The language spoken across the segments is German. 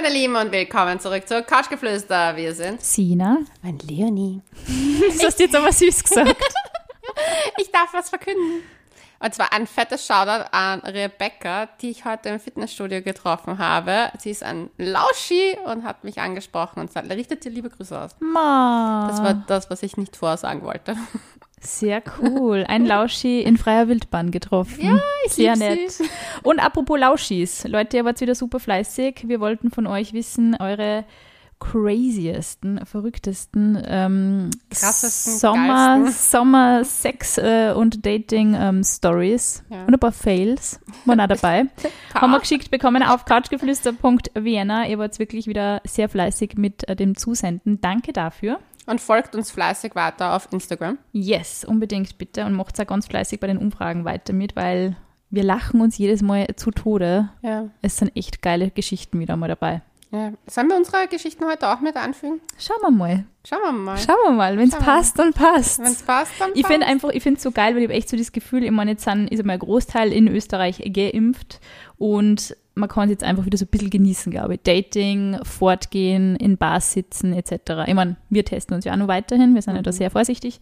meine Lieben und willkommen zurück zu Couchgeflüster. Wir sind Sina. mein Leonie. Das hast du jetzt aber süß gesagt. Ich darf was verkünden. Und zwar ein fettes Shoutout an Rebecca, die ich heute im Fitnessstudio getroffen habe. Sie ist ein Lauschi und hat mich angesprochen und sagt, richtet dir liebe Grüße aus. Ma. Das war das, was ich nicht vorsagen wollte. Sehr cool. Ein Lauschi in freier Wildbahn getroffen. Ja, ich Sehr nett. sie. Und apropos Lauschis. Leute, ihr wart wieder super fleißig. Wir wollten von euch wissen, eure craziesten, verrücktesten, ähm, Krassesten, Sommer, geilsten. Sommer Sex äh, und Dating ähm, Stories Ja. und ein paar Fails waren auch dabei. Haben wir geschickt bekommen auf couchgeflüster.vienna. Ihr wart wirklich wieder sehr fleißig mit äh, dem Zusenden. Danke dafür. Und folgt uns fleißig weiter auf Instagram. Yes, unbedingt bitte und macht auch ganz fleißig bei den Umfragen weiter mit, weil wir lachen uns jedes Mal zu Tode. Ja. Es sind echt geile Geschichten wieder mal dabei. Ja. Sollen wir unsere Geschichten heute auch mit einfügen? Schauen wir mal. Schauen wir mal. Schauen wir mal. Wenn es passt, dann passt. Wenn es passt, dann Ich finde passt. einfach, ich finde es so geil, weil ich habe echt so das Gefühl, ich meine, jetzt sind, ist einmal ein Großteil in Österreich geimpft und man kann es jetzt einfach wieder so ein bisschen genießen, glaube ich. Dating, fortgehen, in Bars sitzen etc. Ich meine, wir testen uns ja auch noch weiterhin, wir sind ja da sehr vorsichtig,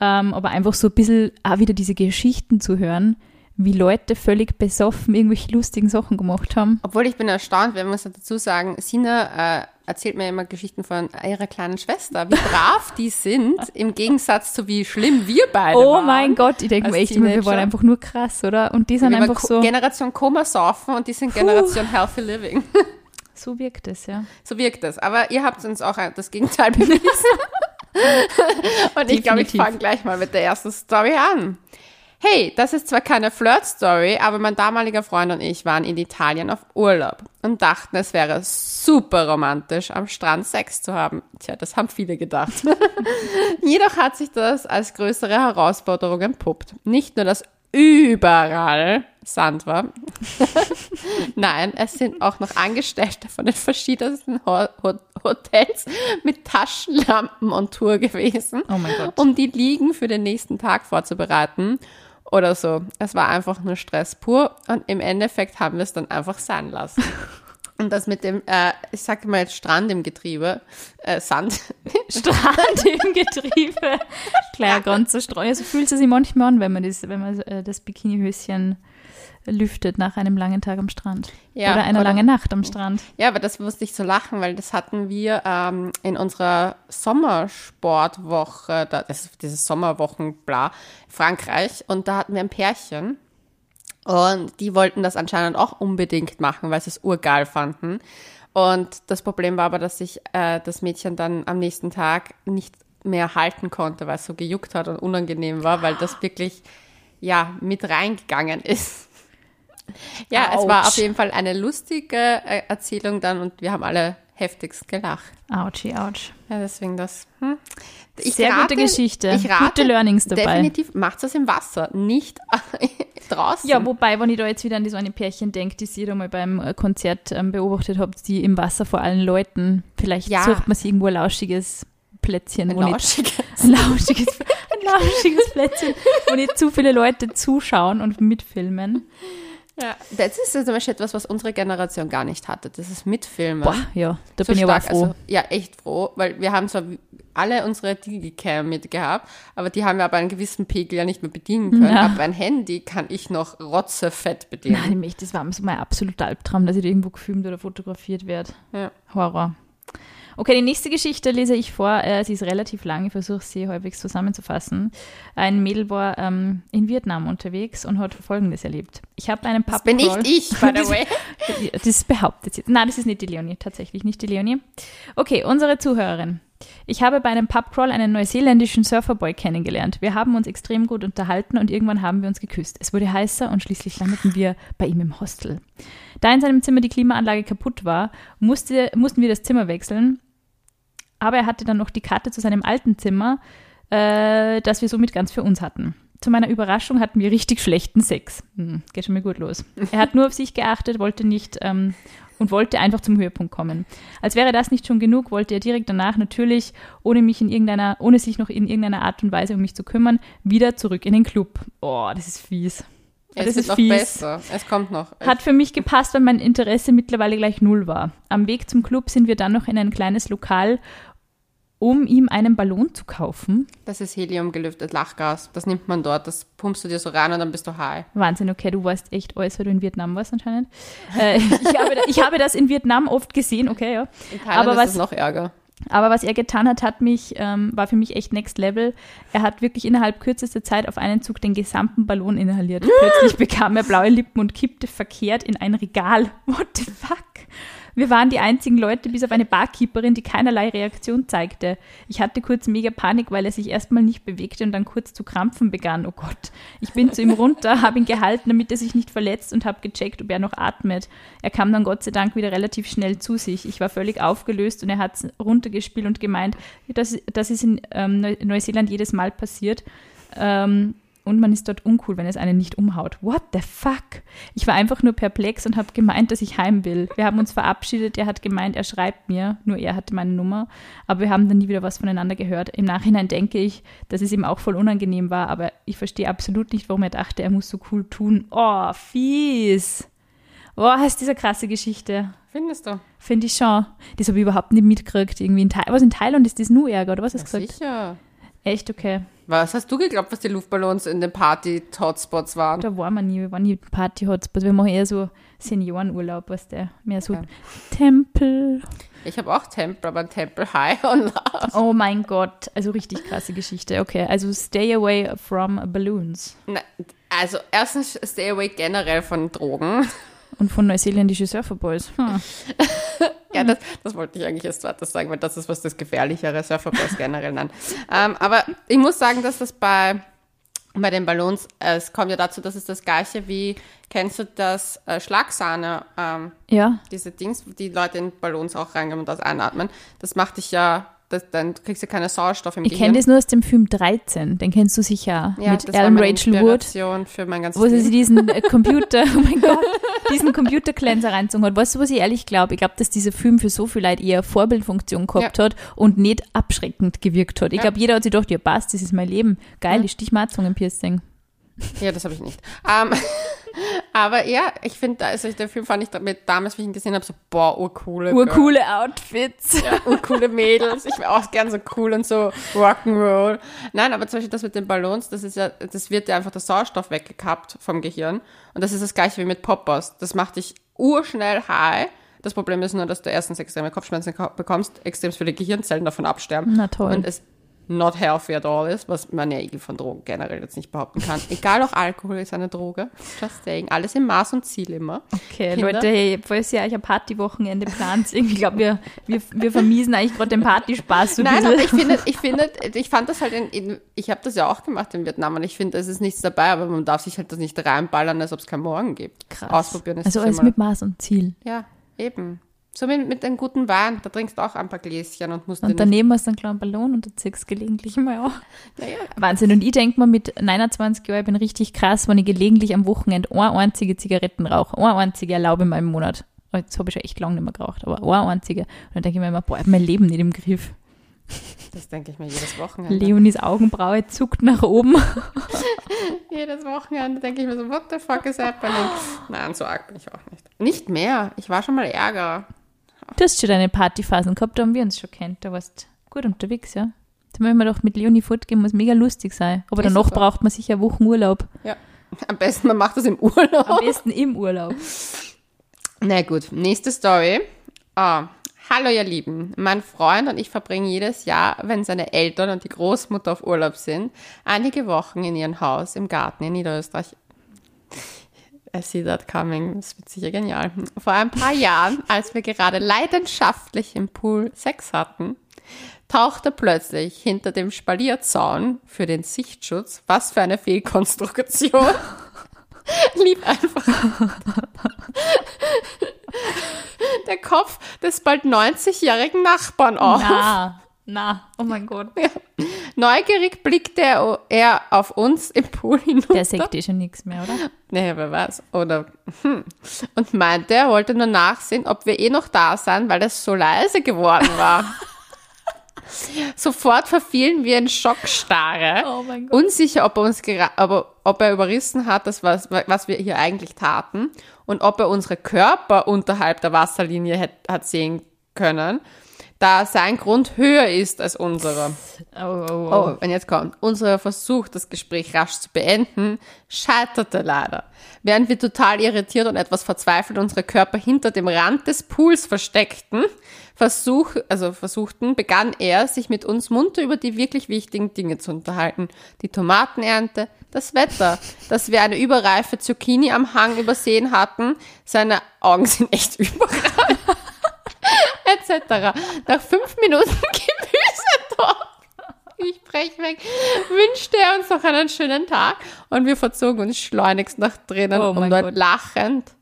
ähm, aber einfach so ein bisschen auch wieder diese Geschichten zu hören, wie Leute völlig besoffen irgendwelche lustigen Sachen gemacht haben. Obwohl ich bin erstaunt, wir müssen dazu sagen, Sina äh, erzählt mir immer Geschichten von ihrer kleinen Schwester, wie brav die sind, im Gegensatz zu wie schlimm wir beide Oh waren. mein Gott, ich denke mir echt immer, wir waren einfach nur krass, oder? Und die sind Wir einfach so, Generation Koma saufen und die sind Generation Healthy Living. so wirkt es, ja. So wirkt das. Aber ihr habt uns auch das Gegenteil bewiesen. und ich glaube, ich fange gleich mal mit der ersten Story an. Hey, das ist zwar keine Flirt-Story, aber mein damaliger Freund und ich waren in Italien auf Urlaub und dachten, es wäre super romantisch, am Strand Sex zu haben. Tja, das haben viele gedacht. Jedoch hat sich das als größere Herausforderung entpuppt. Nicht nur, dass überall Sand war, Nein, es sind auch noch Angestellte von den verschiedensten Ho Ho Hotels mit Taschenlampen und Tour gewesen, Oh um die Liegen für den nächsten Tag vorzubereiten oder so. Es war einfach nur Stress pur und im Endeffekt haben wir es dann einfach sein lassen. Und das mit dem, äh, ich sage mal jetzt Strand im Getriebe, äh, Sand, Strand im Getriebe. Klar, ganz so streuen. So fühlt es sich manchmal an, wenn man das, wenn man äh, das Bikinihöschen lüftet nach einem langen Tag am Strand. Ja, oder einer langen Nacht am Strand. Ja, aber das musste ich so lachen, weil das hatten wir ähm, in unserer Sommersportwoche, da, das ist dieses Sommerwochen, bla, Frankreich. Und da hatten wir ein Pärchen. Und die wollten das anscheinend auch unbedingt machen, weil sie es urgeil fanden. Und das Problem war aber, dass sich äh, das Mädchen dann am nächsten Tag nicht mehr halten konnte, weil es so gejuckt hat und unangenehm war, weil das wirklich, ja, mit reingegangen ist. Ja, es war Autsch. auf jeden Fall eine lustige äh, Erzählung dann und wir haben alle heftigst gelacht. Ouchie, ouch. Ja, deswegen das. Hm. Ich Sehr gute Geschichte. Ich rate, Gute Learnings dabei. Definitiv macht das im Wasser, nicht draußen. Ja, wobei, wenn ich da jetzt wieder an die so eine Pärchen denke, die sie da mal beim äh, Konzert ähm, beobachtet habt, die im Wasser vor allen Leuten, vielleicht Ja. sucht man sich irgendwo ein lauschiges Plätzchen, ein nicht lauschiges. ein lauschiges, ein lauschiges Plätzchen, wo nicht zu viele Leute zuschauen und mitfilmen. Ja. Das ist ja zum Beispiel etwas, was unsere Generation gar nicht hatte. Das ist Mitfilmen. Boah, ja, da So bin ich aber stark, froh. Also, ja, echt froh, weil wir haben zwar alle unsere Digicam mitgehabt, aber die haben wir aber einen gewissen Pegel ja nicht mehr bedienen können. Ja. Aber ein Handy kann ich noch rotzefett bedienen. Nein, nämlich, das war so mein absoluter Albtraum, dass ich da irgendwo gefilmt oder fotografiert werde. Ja. Horror. Okay, die nächste Geschichte lese ich vor. Äh, sie ist relativ lang, ich versuche sie halbwegs zusammenzufassen. Ein Mädel war ähm, in Vietnam unterwegs und hat Folgendes erlebt. Ich habe einen Das Pub bin nicht ich, by the way. Das behauptet sie. Nein, das ist nicht die Leonie, tatsächlich nicht die Leonie. Okay, unsere Zuhörerin. Ich habe bei einem Pubcrawl einen neuseeländischen Surferboy kennengelernt. Wir haben uns extrem gut unterhalten und irgendwann haben wir uns geküsst. Es wurde heißer und schließlich landeten wir bei ihm im Hostel. Da in seinem Zimmer die Klimaanlage kaputt war, musste, mussten wir das Zimmer wechseln. Aber er hatte dann noch die Karte zu seinem alten Zimmer, äh, das wir somit ganz für uns hatten. Zu meiner Überraschung hatten wir richtig schlechten Sex. Hm, geht schon mal gut los. Er hat nur auf sich geachtet, wollte nicht ähm, und wollte einfach zum Höhepunkt kommen. Als wäre das nicht schon genug, wollte er direkt danach natürlich, ohne mich in irgendeiner, ohne sich noch in irgendeiner Art und Weise um mich zu kümmern, wieder zurück in den Club. Oh, das ist fies. Es das ist noch fies. besser. Es kommt noch. Hat für mich gepasst, weil mein Interesse mittlerweile gleich null war. Am Weg zum Club sind wir dann noch in ein kleines Lokal, um ihm einen Ballon zu kaufen. Das ist heliumgelüftet Lachgas. Das nimmt man dort. Das pumpst du dir so rein und dann bist du high. Wahnsinn, okay, du warst echt alles, weil du in Vietnam warst anscheinend. Äh, ich, habe, ich habe das in Vietnam oft gesehen, okay, ja. In Thailand Aber ist was- es noch ärger. Aber was er getan hat, hat mich, ähm, war für mich echt next level. Er hat wirklich innerhalb kürzester Zeit auf einen Zug den gesamten Ballon inhaliert. Plötzlich bekam er blaue Lippen und kippte verkehrt in ein Regal. What the fuck? Wir waren die einzigen Leute, bis auf eine Barkeeperin, die keinerlei Reaktion zeigte. Ich hatte kurz mega Panik, weil er sich erstmal nicht bewegte und dann kurz zu krampfen begann. Oh Gott. Ich bin zu ihm runter, habe ihn gehalten, damit er sich nicht verletzt und habe gecheckt, ob er noch atmet. Er kam dann Gott sei Dank wieder relativ schnell zu sich. Ich war völlig aufgelöst und er hat runtergespielt und gemeint, das, das ist in ähm, Neu- Neuseeland jedes Mal passiert. Ähm, und man ist dort uncool, wenn es einen nicht umhaut. What the fuck? Ich war einfach nur perplex und habe gemeint, dass ich heim will. Wir haben uns verabschiedet. Er hat gemeint, er schreibt mir. Nur er hatte meine Nummer. Aber wir haben dann nie wieder was voneinander gehört. Im Nachhinein denke ich, dass es ihm auch voll unangenehm war. Aber ich verstehe absolut nicht, warum er dachte, er muss so cool tun. Oh, fies. Oh, ist diese krasse Geschichte. Findest du? Finde ich schon. Das habe ich überhaupt nicht mitgekriegt. Irgendwie in, Thai was in Thailand ist das nur Ärger, oder was hast du gesagt? Sicher. Echt okay. Was hast du geglaubt, was die Luftballons in den Party-Hotspots waren? Da waren wir nie, wir waren nie Party-Hotspots. Wir machen eher so Seniorenurlaub, was der mehr so Okay. Tempel. Ich habe auch Tempel, aber Tempel High on Love. Oh mein Gott, also richtig krasse Geschichte. Okay, also stay away from balloons. Na, Also erstens stay away generell von Drogen. Und von neuseeländischen Surferboys. Hm. Ja, das, das wollte ich eigentlich erst zweites sagen, weil das ist was das Gefährlichere, Surferboys generell nein. Ähm, aber ich muss sagen, dass das bei, bei den Ballons, äh, es kommt ja dazu, dass es das gleiche wie, kennst du das äh, Schlagsahne, ähm, Ja, diese Dings, die Leute in Ballons auch reingeben und das einatmen. Das macht dich ja, das, dann kriegst du keine Sauerstoff im ich Gehirn. kenne das nur aus dem Film 13. Den kennst du sicher. ja, mit das war Alan meine Rachel Wood. Für mein ganzes Wo sie Leben. diesen äh, Computer, oh mein Gott, diesen Computer-Cleanser reinzogen hat. Weißt du, was ich ehrlich glaube? Ich glaube, dass dieser Film für so viel Leute eher Vorbildfunktion gehabt hat und nicht abschreckend gewirkt hat. Ich Ja. glaube, jeder hat sich gedacht, ja passt, das ist mein Leben. Geil, Ja. ich stich mal Zungenpiercing. Ja, das habe ich nicht. Ähm, aber ja, ich finde, also den Film fand ich damit damals, wie ich ihn gesehen habe, so, boah, urcoole. Urcoole Outfits. Ja, urcoole Mädels. Ich wäre auch gern so cool und so Rock'n'Roll. Nein, aber zum Beispiel das mit den Ballons, das ist ja, das wird ja einfach der Sauerstoff weggekappt vom Gehirn. Und das ist das gleiche wie mit Poppers. Das macht dich urschnell high. Das Problem ist nur, dass du erstens extreme Kopfschmerzen bekommst, extrem viele Gehirnzellen davon absterben. Na toll. Und es not healthy at all ist, was man ja eh von Drogen generell jetzt nicht behaupten kann. Egal, auch Alkohol ist eine Droge. Just saying. Alles im Maß und Ziel immer. Okay, Kinder? Leute, hey, falls ihr euch ein Partywochenende plant, ich glaube, wir, wir, wir vermiesen eigentlich gerade den Partyspaß so ein Nein, aber bisschen. ich finde, ich finde, ich fand das halt in, in ich habe das ja auch gemacht in Vietnam und ich finde, es ist nichts dabei, aber man darf sich halt das nicht reinballern, als ob es keinen Morgen gibt. Krass. Ausprobieren ist Also alles mit Maß und Ziel. Ja, eben. So mit, mit einem guten Wein, da trinkst du auch ein paar Gläschen und musst Und daneben hast du einen kleinen Ballon und du ziehst gelegentlich mal auch. Naja, Wahnsinn. Und ich denke mal, mit 29 Jahren, ich bin richtig krass, wenn ich gelegentlich am Wochenende eine einzige Zigaretten rauche. Eine einzige erlaube in meinem Monat. Oh, Jetzt habe ich schon echt lange nicht mehr geraucht, aber eine einzige. Und dann denke ich mir immer, boah, ich hab mein Leben nicht im Griff. das denke ich mir jedes Wochenende. Leonis Augenbraue zuckt nach oben. Jedes Wochenende denke ich mir so, what the fuck is happening? Nein, so arg bin ich auch nicht. Nicht mehr. Ich war schon mal Ärger. Du hast schon deine Partyphasen gehabt, da haben wir uns schon kennt. Da warst gut unterwegs, ja. Da müssen wir doch mit Leonie fortgehen, muss mega lustig sein. Aber Ist danach super. braucht man sicher Wochen Urlaub. Ja. Am besten, man macht das im Urlaub. Am besten im Urlaub. Na gut, nächste Story. Ah, hallo ihr Lieben, mein Freund und ich verbringen jedes Jahr, wenn seine Eltern und die Großmutter auf Urlaub sind, einige Wochen in ihrem Haus im Garten in Niederösterreich. I see that coming. Das wird sicher genial. Vor ein paar Jahren, als wir gerade leidenschaftlich im Pool Sex hatten, tauchte plötzlich hinter dem Spalierzaun für den Sichtschutz, was für eine Fehlkonstruktion, lief einfach der Kopf des bald 90-jährigen Nachbarn auf. Na, na, oh mein Gott. Neugierig blickte er, auf uns im Pool hinunter. Der sagt eh schon nichts mehr, oder? Nee, wer weiß. Oder, hm. Und meinte, er wollte nur nachsehen, ob wir eh noch da sind, weil es so leise geworden war. Sofort verfielen wir in Schockstarre. Oh mein Gott. Unsicher, ob er uns aber, ob er überrissen hat, das was, was wir hier eigentlich taten und ob er unsere Körper unterhalb der Wasserlinie hat, hat sehen können, da sein Grund höher ist als unsere. Oh, oh, oh. Oh, und jetzt kommt. Unser Versuch, das Gespräch rasch zu beenden, scheiterte leider. Während wir total irritiert und etwas verzweifelt unsere Körper hinter dem Rand des Pools versteckten, versuch, also versuchten, begann er, sich mit uns munter über die wirklich wichtigen Dinge zu unterhalten. Die Tomatenernte, das Wetter, dass wir eine überreife Zucchini am Hang übersehen hatten. Seine Augen sind echt überall. etc. Nach fünf Minuten Gemüsetalk ich brech weg, wünschte er uns noch einen schönen Tag und wir verzogen uns schleunigst nach drinnen, Oh um dort Gott. lachend,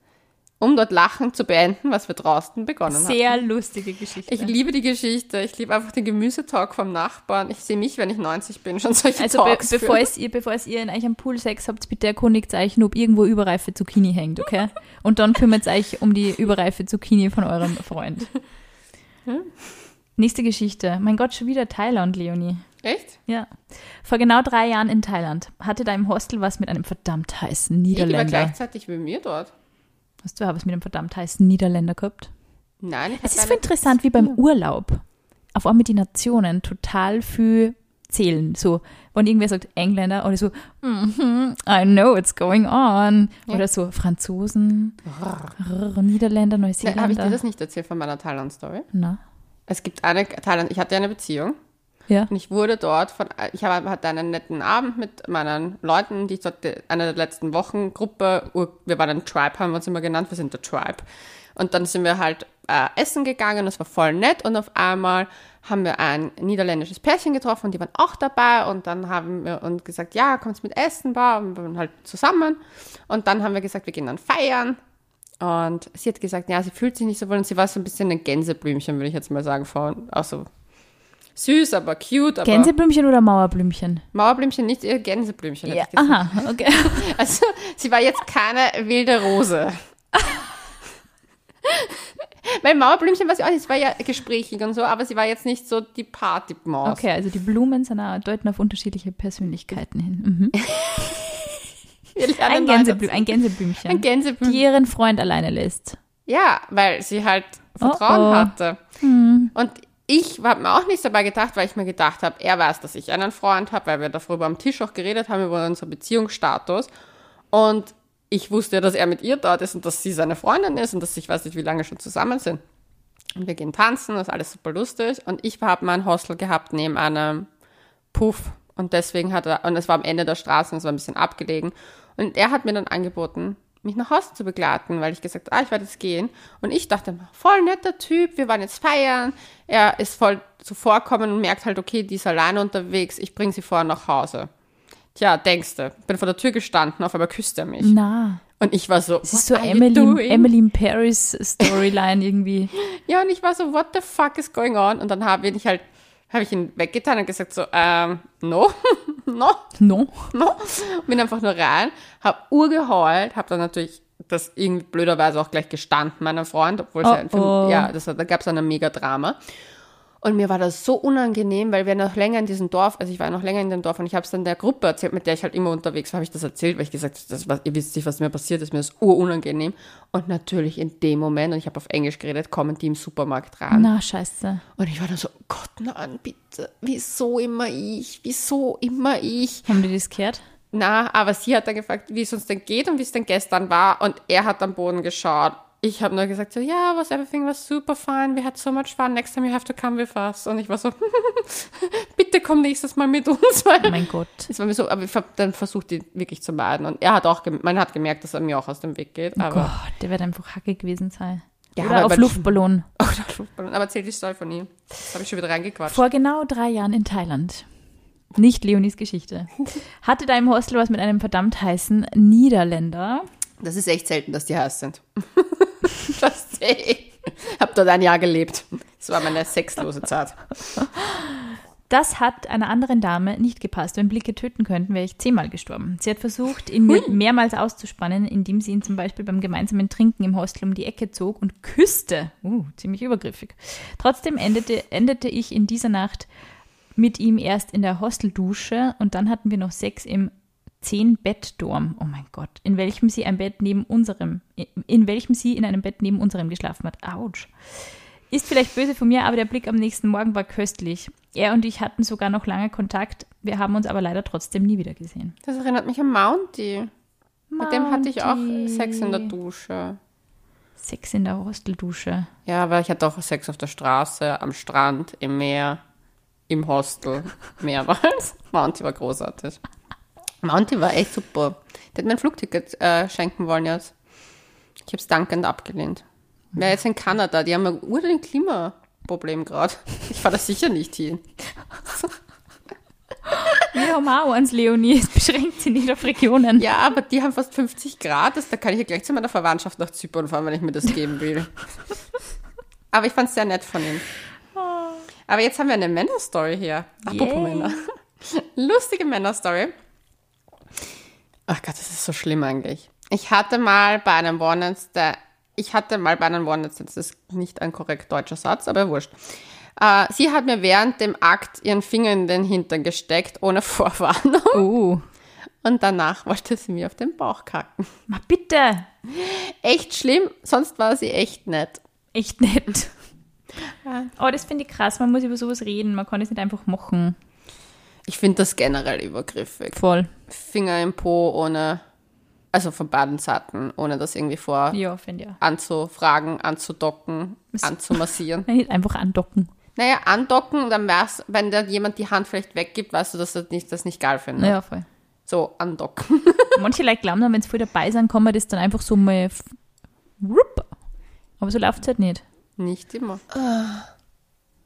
um dort lachend zu beenden, was wir draußen begonnen haben. Sehr lustige Geschichte. Ich liebe die Geschichte, ich liebe einfach den Gemüsetalk vom Nachbarn. Ich sehe mich, wenn ich 90 bin, schon solche also be Talks bevor, führen. es ihr, bevor es ihr in euch am Pool Sex habt, bitte erkundigt euch, ob irgendwo überreife Zucchini hängt, okay? Und dann kümmert euch um die überreife Zucchini von eurem Freund. Nächste Geschichte. Mein Gott, schon wieder Thailand, Leonie. Echt? Ja. Vor genau drei Jahren in Thailand hatte da im Hostel was mit einem verdammt heißen Ich war Niederländer. gleichzeitig wie mir dort. Hast du auch was mit einem verdammt heißen Niederländer gehabt? Nein, ich Es ist so interessant, wie beim Urlaub. Auf einmal die Nationen total viel zählen. So, wenn irgendwer sagt Engländer oder so, mhm, I know what's going on. Ja. Oder so Franzosen, Rrr, Niederländer, Habe ich dir Neuseeländer. das nicht erzählt von meiner Thailand-Story? Na, Es gibt eine Thailand, ich hatte eine Beziehung ja. und ich wurde dort von, ich habe- hatte einen netten Abend mit meinen Leuten, die ich dort, eine der letzten Wochen, Gruppe, wir waren ein Tribe, haben wir uns immer genannt, wir sind der Tribe. Und dann sind wir halt äh, essen gegangen, das war voll nett und auf einmal haben wir ein niederländisches Pärchen getroffen und die waren auch dabei und dann haben wir uns gesagt, ja, kommt mit Essen, bah, und wir waren halt zusammen und dann haben wir gesagt, wir gehen dann feiern und sie hat gesagt, ja, sie fühlt sich nicht so wohl und sie war so ein bisschen ein Gänseblümchen, würde ich jetzt mal sagen, von, auch so süß, aber cute, aber Gänseblümchen oder Mauerblümchen? Mauerblümchen, nicht ihr Gänseblümchen. Ja, aha, okay. Also, sie war jetzt keine wilde Rose. Weil Mauerblümchen war sie auch nicht, es war ja gesprächig und so, aber sie war jetzt nicht so die Partymaus. Okay, also die Blumen sind deuten auf unterschiedliche Persönlichkeiten hin. Mhm. Ein, neu Gänseblü dazu. ein Gänseblümchen, Ein Gänseblümchen. die ihren Freund alleine lässt. Ja, weil sie halt Vertrauen Oh, oh. hatte. Und ich habe mir auch nichts dabei gedacht, weil ich mir gedacht habe, er weiß, dass ich einen Freund habe, weil wir darüber am Tisch auch geredet haben, über unseren Beziehungsstatus. Und ich wusste ja, dass er mit ihr dort ist und dass sie seine Freundin ist und dass ich weiß nicht, wie lange schon zusammen sind. Und wir gehen tanzen, das ist alles super lustig. Und ich habe mein Hostel gehabt neben einem Puff. Und deswegen hat er, und es war am Ende der Straße, und es war ein bisschen abgelegen. Und er hat mir dann angeboten, mich nach Hause zu begleiten, weil ich gesagt habe, ah, ich werde jetzt gehen. Und ich dachte, voll netter Typ, wir waren jetzt feiern. Er ist voll zuvorkommen und merkt halt, okay, die ist alleine unterwegs, ich bringe sie vorher nach Hause. Tja, denkste, bin vor der Tür gestanden, auf einmal küsst er mich. Na, Und ich war so, es ist so Emily? Emily in Paris Storyline irgendwie. Ja, und ich war so, what the fuck is going on? Und dann habe ich halt, habe ich ihn weggetan und gesagt so, ähm, no, no, No. no. Bin einfach nur rein, hab urgeheult, hab dann natürlich das irgendwie blöderweise auch gleich gestanden, meinem Freund, obwohl es Oh, ja, ein Film, oh. ja, das, da gab es ein Mega-Drama. Und mir war das so unangenehm, weil wir noch länger in diesem Dorf, also ich war noch länger in dem Dorf und ich habe es dann der Gruppe erzählt, mit der ich halt immer unterwegs war, habe ich das erzählt, weil ich gesagt habe, das, was, ihr wisst nicht, was mir passiert ist, mir ist urunangenehm. Und natürlich in dem Moment, und ich habe auf Englisch geredet, kommen die im Supermarkt rein. Na, scheiße. Und ich war dann so, Gott, nein, bitte, wieso immer ich, wieso immer ich? Haben die das gehört? Na, aber sie hat dann gefragt, wie es uns denn geht und wie es denn gestern war. Und er hat am Boden geschaut. Ich habe nur gesagt, so, ja, was everything was super fine. We had so much fun. Next time you have to come with us. Und ich war so, bitte komm nächstes Mal mit uns. Weil Oh mein Gott. es war mir so, aber ich habe dann versucht, ihn wirklich zu meiden. Und er hat auch, gem- man hat gemerkt, dass er mir auch aus dem Weg geht. Aber, Gott, der wird einfach Hacke gewesen sein. Ja, Oder aber- auf Luftballon. oh, der Luftballon. aber erzähl die Story von ihm. Das habe ich schon wieder reingequatscht. Vor genau drei Jahren in Thailand. Nicht Leonis Geschichte. Hatte da im Hostel was mit einem verdammt heißen Niederländer. Das ist echt selten, dass die heiß sind. das sehe ich. Hab dort ein Jahr gelebt. Das war meine sexlose Zeit. Das hat einer anderen Dame nicht gepasst. Wenn Blicke töten könnten, wäre ich zehnmal gestorben. Sie hat versucht, ihn mir mehrmals auszuspannen, indem sie ihn zum Beispiel beim gemeinsamen Trinken im Hostel um die Ecke zog und küsste. Uh, ziemlich übergriffig. Trotzdem endete, endete ich in dieser Nacht mit ihm erst in der Hosteldusche und dann hatten wir noch Sex im Zehn-Bett-Dorm. Oh mein Gott. In welchem sie ein Bett neben unserem, in welchem sie in einem Bett neben unserem geschlafen hat. Autsch. Ist vielleicht böse von mir, aber der Blick am nächsten Morgen war köstlich. Er und ich hatten sogar noch lange Kontakt. Wir haben uns aber leider trotzdem nie wieder gesehen. Das erinnert mich an Mounty. Mit dem hatte ich auch Mounty. Sex in der Dusche. Sex in der Hosteldusche. Ja, aber ich hatte auch Sex auf der Straße, am Strand, im Meer, im Hostel, mehrmals. Mounty war großartig. Mounty war echt super. Der hat mir ein Flugticket äh, schenken wollen jetzt. Ich habe es dankend abgelehnt. Wäre jetzt in Kanada, die haben ein urdein Klimaproblem gerade. Ich fahre da sicher nicht hin. Wir haben auch eins, Leonie. Es beschränkt sich nicht auf Regionen. Ja, aber die haben fast 50 Grad. Das, da kann ich ja gleich zu meiner Verwandtschaft nach Zypern fahren, wenn ich mir das geben will. aber ich fand es sehr nett von ihm. Aber jetzt haben wir eine Männerstory hier. Apropos Yay. Männer. Lustige Männerstory. Ach Gott, das ist so schlimm eigentlich. Ich hatte mal bei einem One-Night-Stand, ich hatte mal bei einem One-Night-Stand, das ist nicht ein korrekt deutscher Satz, aber wurscht. Äh, sie hat mir während dem Akt ihren Finger in den Hintern gesteckt, ohne Vorwarnung. Oh. Und danach wollte sie mir auf den Bauch kacken. Ma bitte. Echt schlimm, sonst war sie echt nett. Echt nett. Oh, das finde ich krass. Man muss über sowas reden. Man kann es nicht einfach machen. Ich finde das generell übergriffig. Voll. Finger im Po ohne, also von beiden Seiten, ohne das irgendwie vor Ja, ich. anzufragen, anzudocken, anzumassieren. Ja. Nicht einfach andocken. Naja, andocken, dann wär's, wenn da jemand die Hand vielleicht weggibt, weißt du, dass er nicht, das nicht geil findet. Naja, voll. So, andocken. Manche Leute glauben dann, wenn sie voll dabei sind, kann man das dann einfach so mal. Aber so läuft es halt nicht. nicht immer.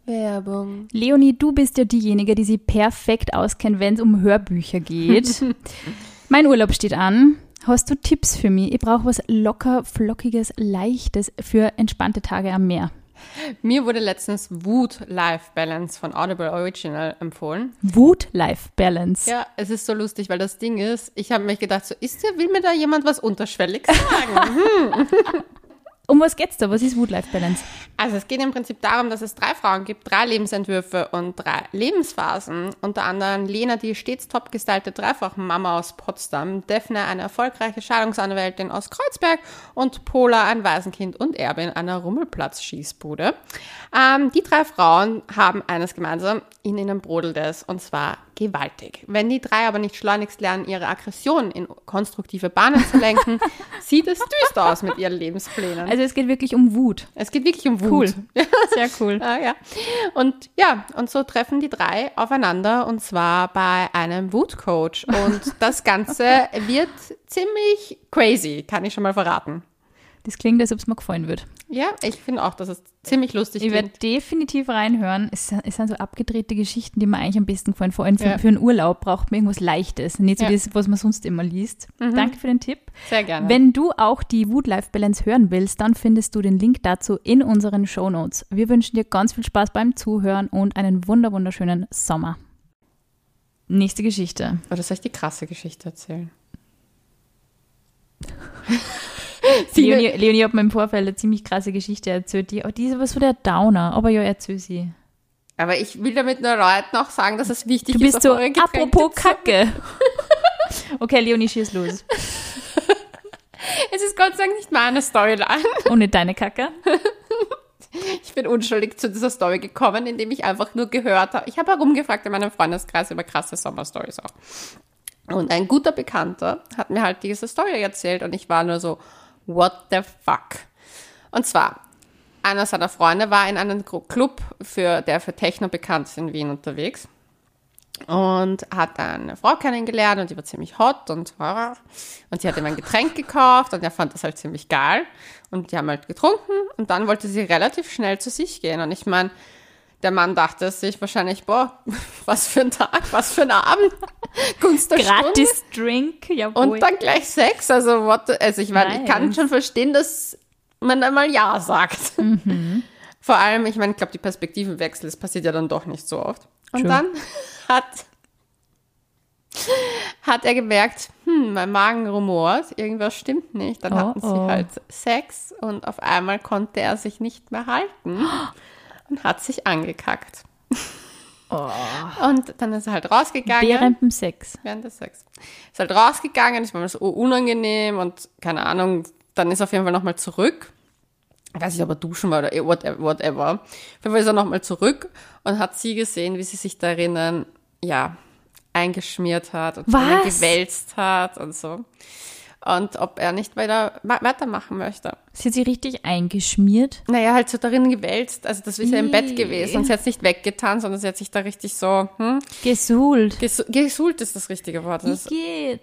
Werbung. Leonie, du bist ja diejenige, die sich perfekt auskennt, wenn es um Hörbücher geht. mein Urlaub steht an. Hast du Tipps für mich? Ich brauche was locker, flockiges, leichtes für entspannte Tage am Meer. Mir wurde letztens Wood Life Balance von Audible Original empfohlen. Wut Life Balance. Ja, es ist so lustig, weil das Ding ist, ich habe mich gedacht, so ist der, will mir da jemand was unterschwellig sagen? Um was geht's da? Was ist Wut Life Balance? Also es geht im Prinzip darum, dass es drei Frauen gibt, drei Lebensentwürfe und drei Lebensphasen. Unter anderem Lena, die stets top gestylte Dreifach-Mama aus Potsdam, Daphne, eine erfolgreiche Scheidungsanwältin aus Kreuzberg und Pola, ein Waisenkind und Erbin einer Rummelplatz-Schießbude. Ähm, die drei Frauen haben eines gemeinsam, in ihnen brodelt es und zwar gewaltig. Wenn die drei aber nicht schleunigst lernen, ihre Aggression in konstruktive Bahnen zu lenken, sieht es düster aus mit ihren Lebensplänen. Also es geht wirklich um Wut. es geht wirklich um Wut. Cool. Sehr cool. Ah, ja. Und ja, und so treffen die drei aufeinander und zwar bei einem Wutcoach. Und das Ganze wird ziemlich crazy, kann ich schon mal verraten. Das klingt, als ob es mir gefallen wird. Ja, ich finde auch, dass es ziemlich lustig Ich werde definitiv reinhören. Es, sind- es sind so abgedrehte Geschichten, die mir eigentlich am besten gefallen. Vor allem für, Ja. für einen Urlaub braucht man irgendwas Leichtes. Nicht so Ja. Mhm. das, was man sonst immer liest. Danke für den Tipp. Sehr gerne. Wenn du auch die Wood Life Balance hören willst, dann findest du den Link dazu in unseren Show Notes. Wir wünschen dir ganz viel Spaß beim Zuhören und einen wunder wunderschönen Sommer. Nächste Geschichte. Oder soll ich die krasse Geschichte erzählen? Leonie, Leonie hat mir im Vorfeld eine ziemlich krasse Geschichte erzählt. Die, oh, die ist aber so der Downer. Aber ja, erzähl sie. Aber ich will damit nur Leuten auch sagen, dass es wichtig Du ist, bist auf so, apropos Kacke. okay, Leonie, schieß los. Es ist Gott sei Dank nicht meine Storyline. Ohne deine Kacke. Ich bin unschuldig zu dieser Story gekommen, indem ich einfach nur gehört habe. Ich habe herumgefragt in meinem Freundeskreis über krasse Sommerstories auch. Und ein guter Bekannter hat mir halt diese Story erzählt und ich war nur so, what the fuck? Und zwar, einer seiner Freunde war in einem Club, für, der für Techno bekannt ist in Wien unterwegs und hat eine Frau kennengelernt und die war ziemlich hot und und sie hat ihm ein Getränk gekauft und er fand das halt ziemlich geil. Und die haben halt getrunken und dann wollte sie relativ schnell zu sich gehen. Und ich meine, der Mann dachte sich wahrscheinlich, boah, was für ein Tag, was für ein Abend, Gunst der Stunde. Gratis Drink, jawohl. Und dann gleich Sex, also what, also ich meine, ich kann Nice. schon verstehen, dass man einmal Ja sagt. Mhm. Vor allem, ich meine, ich glaube, die Perspektivenwechsel, das passiert ja dann doch nicht so oft. Und True. dann hat, hat er gemerkt, hm, mein Magen rumort, irgendwas stimmt nicht. Dann Oh, hatten sie oh. halt Sex und auf einmal konnte er sich nicht mehr halten und hat sich angekackt. Oh. Und dann ist er halt rausgegangen. Während dem Sex. während des Sex. Ist halt rausgegangen, ist mir so unangenehm und keine Ahnung, dann ist er auf jeden Fall nochmal zurück. Ich weiß nicht, ob er duschen war oder eh, whatever. whatever. Auf jeden Fall ist er nochmal zurück und hat sie gesehen, wie sie sich darin, ja, eingeschmiert hat und gewälzt hat und so. Und ob er nicht weiter, ma- weitermachen möchte. Sie hat sich richtig eingeschmiert. Naja, halt so darin gewälzt. Also das ist ja im Bett gewesen und sie hat es nicht weggetan, sondern sie hat sich da richtig so, hm, Gesuhlt. gesu gesult ist das richtige Wort. Das,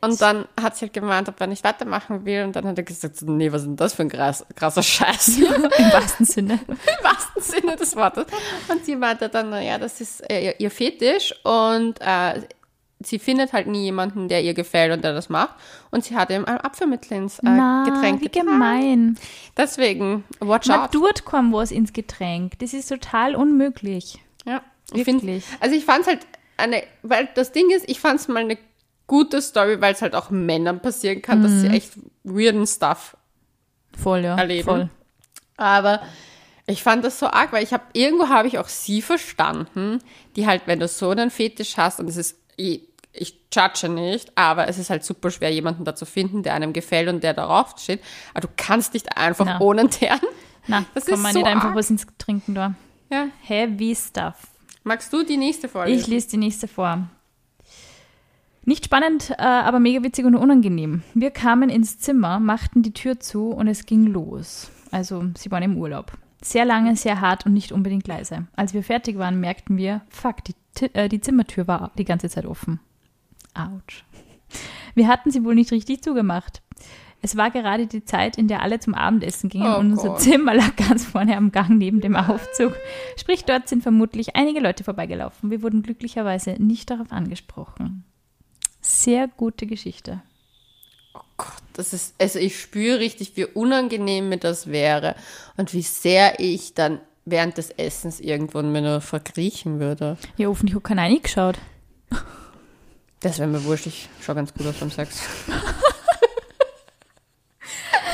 und dann hat sie halt gemeint, ob er nicht weitermachen will. Und dann hat er gesagt, nee, was ist denn das für ein krass, krasser Scheiß? Im wahrsten Sinne. Im wahrsten Sinne des Wortes. Und sie meinte dann, naja, das ist äh, ihr- ihr Fetisch und äh, sie findet halt nie jemanden, der ihr gefällt und der das macht. Und sie hat ihm ein Apfelmittel ins äh, Na, Getränk wie getan. gemein. Deswegen, watch Man out. tut kaum was ins Getränk. Das ist total unmöglich. Ja, ich finde, Wirklich. also ich fand es halt eine, weil das Ding ist, ich fand es mal eine gute Story, weil es halt auch Männern passieren kann, dass Mhm. sie echt weirden Stuff Voll, ja. Erleben. Voll. Aber ich fand das so arg, weil ich habe irgendwo habe ich auch sie verstanden, die halt, wenn du so einen Fetisch hast und es ist, ich, judge nicht, aber es ist halt super schwer, jemanden da zu finden, der einem gefällt und der darauf steht. Aber du kannst nicht einfach Na. ohne deren. Na, Das kann ist man so nicht einfach arg. was ins Trinken da. Ja. Heavy stuff. Magst du die nächste Folge? Ich lese die nächste vor. Nicht spannend, äh, aber mega witzig und unangenehm. Wir kamen ins Zimmer, machten die Tür zu und es ging los. Also, sie waren im Urlaub. Sehr lange, sehr hart und nicht unbedingt leise. Als wir fertig waren, merkten wir, fuck, die, äh, die Zimmertür war die ganze Zeit offen. Autsch. Wir hatten sie wohl nicht richtig zugemacht. Es war gerade die Zeit, in der alle zum Abendessen gingen Oh und unser Gott. Zimmer lag ganz vorne am Gang neben dem Aufzug. Sprich, dort sind vermutlich einige Leute vorbeigelaufen. Wir wurden glücklicherweise nicht darauf angesprochen. Sehr gute Geschichte. Das ist, also ich spüre richtig, wie unangenehm mir das wäre und wie sehr ich dann während des Essens irgendwo mir nur verkriechen würde. Ja, hoffentlich hat keiner reingeschaut. Das wäre mir wurscht, ich schaue ganz gut aus beim Sex.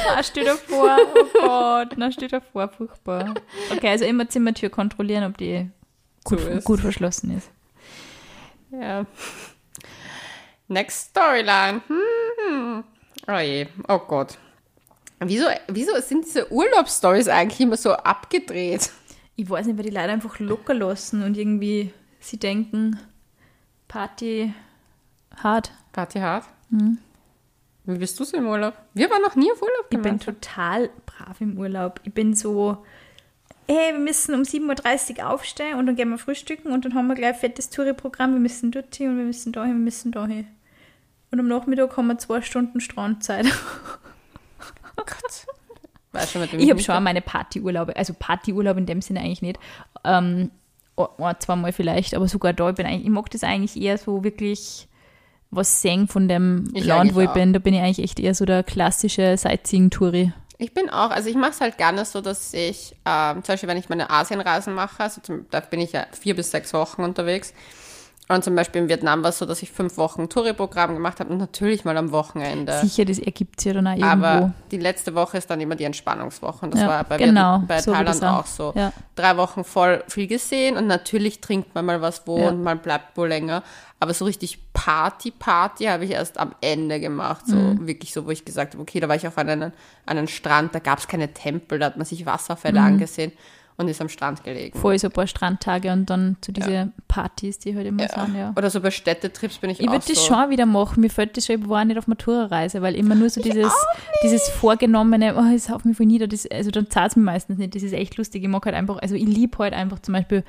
Na, stell dir vor, oh Gott, na, stell dir vor, furchtbar. Okay, also immer Zimmertür kontrollieren, ob die gut, So gut verschlossen ist. Ja. Next Storyline. Hm. Oh je, oh Gott. Wieso, wieso sind diese Urlaubsstories eigentlich immer so abgedreht? Ich weiß nicht, weil die Leute einfach locker lassen und irgendwie sie denken, Party hart. Party hart. Wie bist du so im Urlaub? Wir waren noch nie auf Urlaub Ich bin gemeinsam. total brav im Urlaub. Ich bin so, hey, wir müssen um 7.30 Uhr aufstehen und dann gehen wir frühstücken und dann haben wir gleich ein fettes Touri-Programm. Wir müssen dort hin und wir müssen da hin, wir müssen da hin. Und am Nachmittag haben wir zwei Stunden Strandzeit. Gott. Weißt du, Ich habe schon meine Partyurlaube, also Partyurlaub in dem Sinne eigentlich nicht. Ähm, ein, zweimal vielleicht, aber sogar da, ich, bin eigentlich, ich mag das eigentlich eher so wirklich was sehen von dem Ich Land, wo ich auch. bin. Da bin ich eigentlich echt eher so der klassische Sightseeing-Touri. Ich bin auch, also ich mache es halt gerne so, dass ich, ähm, zum Beispiel, wenn ich meine Asienreisen mache, also zum, da bin ich ja vier bis sechs Wochen unterwegs. Und zum Beispiel in Vietnam war es so, dass ich fünf Wochen Touri-Programm gemacht habe und natürlich mal am Wochenende. Sicher, das ergibt sich ja dann auch irgendwo. Aber die letzte Woche ist dann immer die Entspannungswoche. Und das Ja, war bei, genau, Vietnam- bei so Thailand auch. so. Ja. Drei Wochen voll viel gesehen und natürlich trinkt man mal was wo Ja. und mal bleibt wo länger. Aber so richtig Party, Party habe ich erst am Ende gemacht. So Mhm. wirklich so, wo ich gesagt habe, okay, da war ich auf einem, einem Strand, da gab es keine Tempel, da hat man sich Wasserfälle Mhm. angesehen und ist am Strand gelegen. voll so ein paar Strandtage und dann zu diese Partys, die halt immer sind, ja. Oder so bei Städtetrips bin ich, Ich auch würde das so. schon wieder machen. Mir fällt das schon, ich war nicht auf Matura-Reise, weil immer nur so dieses, dieses vorgenommene, oh, es haut mich voll nieder, das, also dann zahlt es mir meistens nicht. Das ist echt lustig. Ich mag halt einfach, also ich liebe halt einfach zum Beispiel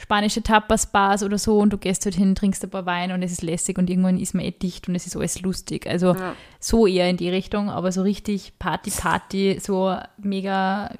spanische Tapas-Bars oder so und du gehst halt hin, trinkst ein paar Wein und es ist lässig und irgendwann ist man eh dicht und es ist alles lustig. Also Ja. so eher in die Richtung, aber so richtig Party-Party, so mega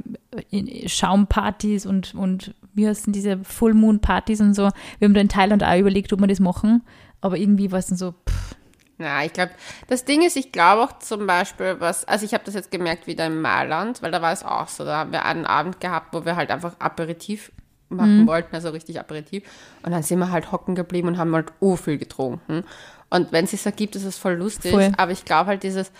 Schaumpartys und, und wie heißen diese Full Moon Partys und so. Wir haben da in Thailand auch überlegt, ob wir das machen, aber irgendwie war es dann so, pff, Na, ich glaube, das Ding ist, ich glaube auch zum Beispiel, was, also ich habe das jetzt gemerkt wieder in Mailand, weil da war es auch so, da haben wir einen Abend gehabt, wo wir halt einfach Aperitif machen wollten, also richtig Aperitif. Und dann sind wir halt hocken geblieben und haben halt oh viel getrunken. Und wenn es sich ergibt, ist es voll lustig. Voll. Aber ich glaube halt dieses,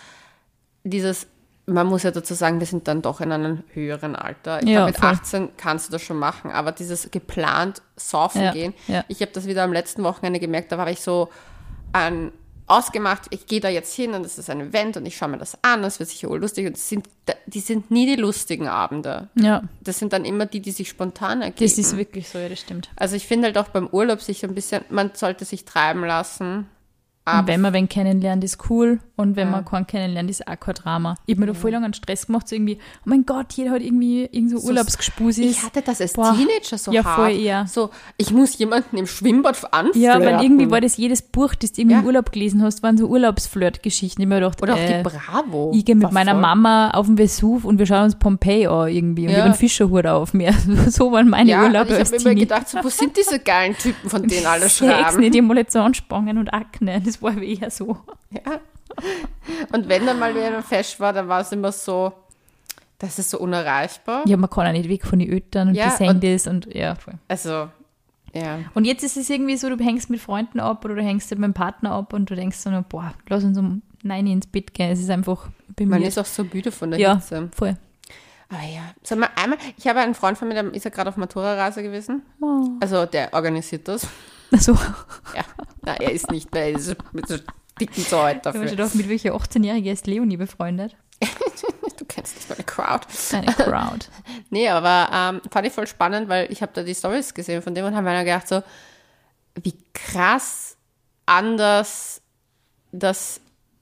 dieses, man muss ja dazu sagen, wir sind dann doch in einem höheren Alter. Ich Ja, glaube, mit voll. 18 kannst du das schon machen, aber dieses geplant saufen Ja, gehen, ja. ich habe das wieder am letzten Wochenende gemerkt, da war ich so an, ausgemacht, ich gehe da jetzt hin und das ist ein Event und ich schaue mir das an, das wird sicher wohl lustig und sind, die sind nie die lustigen Abende. Ja, Das sind dann immer die, die sich spontan ergeben. das ist wirklich so, ja, das stimmt. also ich finde halt auch beim Urlaub sich ein bisschen, man sollte sich treiben lassen. Und wenn man wen kennenlernt, ist cool. Und wenn man keinen kennenlernt, ist auch kein Drama. Ich habe mir da voll lange einen Stress gemacht, so irgendwie, oh mein Gott, jeder hat irgendwie irgend so Urlaubsgespusis. Ich hatte das als Boah. Teenager so Ja, hart. voll eher. So, ich muss jemanden im Schwimmbad anflirten. Ja, weil irgendwie war das jedes Buch, das du irgendwie Ja. im Urlaub gelesen hast, waren so Urlaubsflirt-Geschichten. Ich mir gedacht, Oder auch äh, die Bravo. ich gehe mit meiner voll- Mama auf den Vesuv und wir schauen uns Pompeii an irgendwie. Und Ja. ich habe einen Fischerhut auf mir. So waren meine Ja, und Urlaube ich habe immer Teenie. gedacht, so, wo sind diese geilen Typen, von denen alle Sex, schreiben? nicht immer jetzt so Anspangen und Akne. Das war eher so. Ja. Und wenn dann mal wieder fest war, dann war es immer so, das ist so unerreichbar. Ja, man kann auch nicht weg von den Eltern und Ja, das Handys und ja, voll. Also, ja. Und jetzt ist es irgendwie so, du hängst mit Freunden ab oder du hängst mit dem Partner ab und du denkst so, boah, lass uns um neun ins Bett gehen. Es ist einfach Man ist auch so müde von der ja, Hitze. voll. Aber ja, sag mal, einmal, ich habe einen Freund von mir, der ist ja gerade auf Matura-Reise gewesen. Oh. Also, der organisiert das. Also, Ja, na, er ist nicht, er ist mit so dicken ich habe dafür. schon gedacht, mit welcher 18-Jährige ist Leonie befreundet? Du kennst nicht meine Crowd. Eine Crowd. Nee, aber ähm, fand ich voll spannend, weil ich habe da die Stories gesehen von dem und habe mir dann gedacht so, wie krass anders das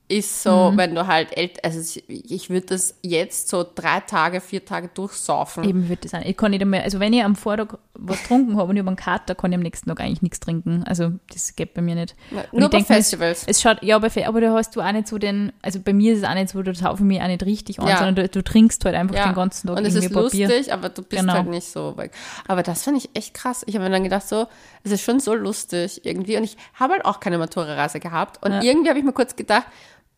ist so, wenn du halt älter, also ich- würde das jetzt so drei Tage, vier Tage durchsaufen. Eben wird das sein. Ich kann nicht einmal, also wenn ich am Vortag was getrunken habe und habe einen Kater, kann ich am nächsten Tag eigentlich nichts trinken. Also das geht bei mir nicht. Na, nur bei denk mir, es- Festivals. Es schaut, ja, bei, aber da hast du auch nicht so den, also bei mir ist es auch nicht so, du saufe mich auch nicht richtig an, Ja. sondern du, du trinkst halt einfach Ja, den ganzen Tag und es ist Papier. lustig, aber du bist Genau. halt nicht so weg. Aber das fand ich echt krass. Ich habe mir dann gedacht, so, es ist schon so lustig irgendwie. Und ich habe halt auch keine Matura-Reise gehabt. Und Ja. irgendwie habe ich mir kurz gedacht,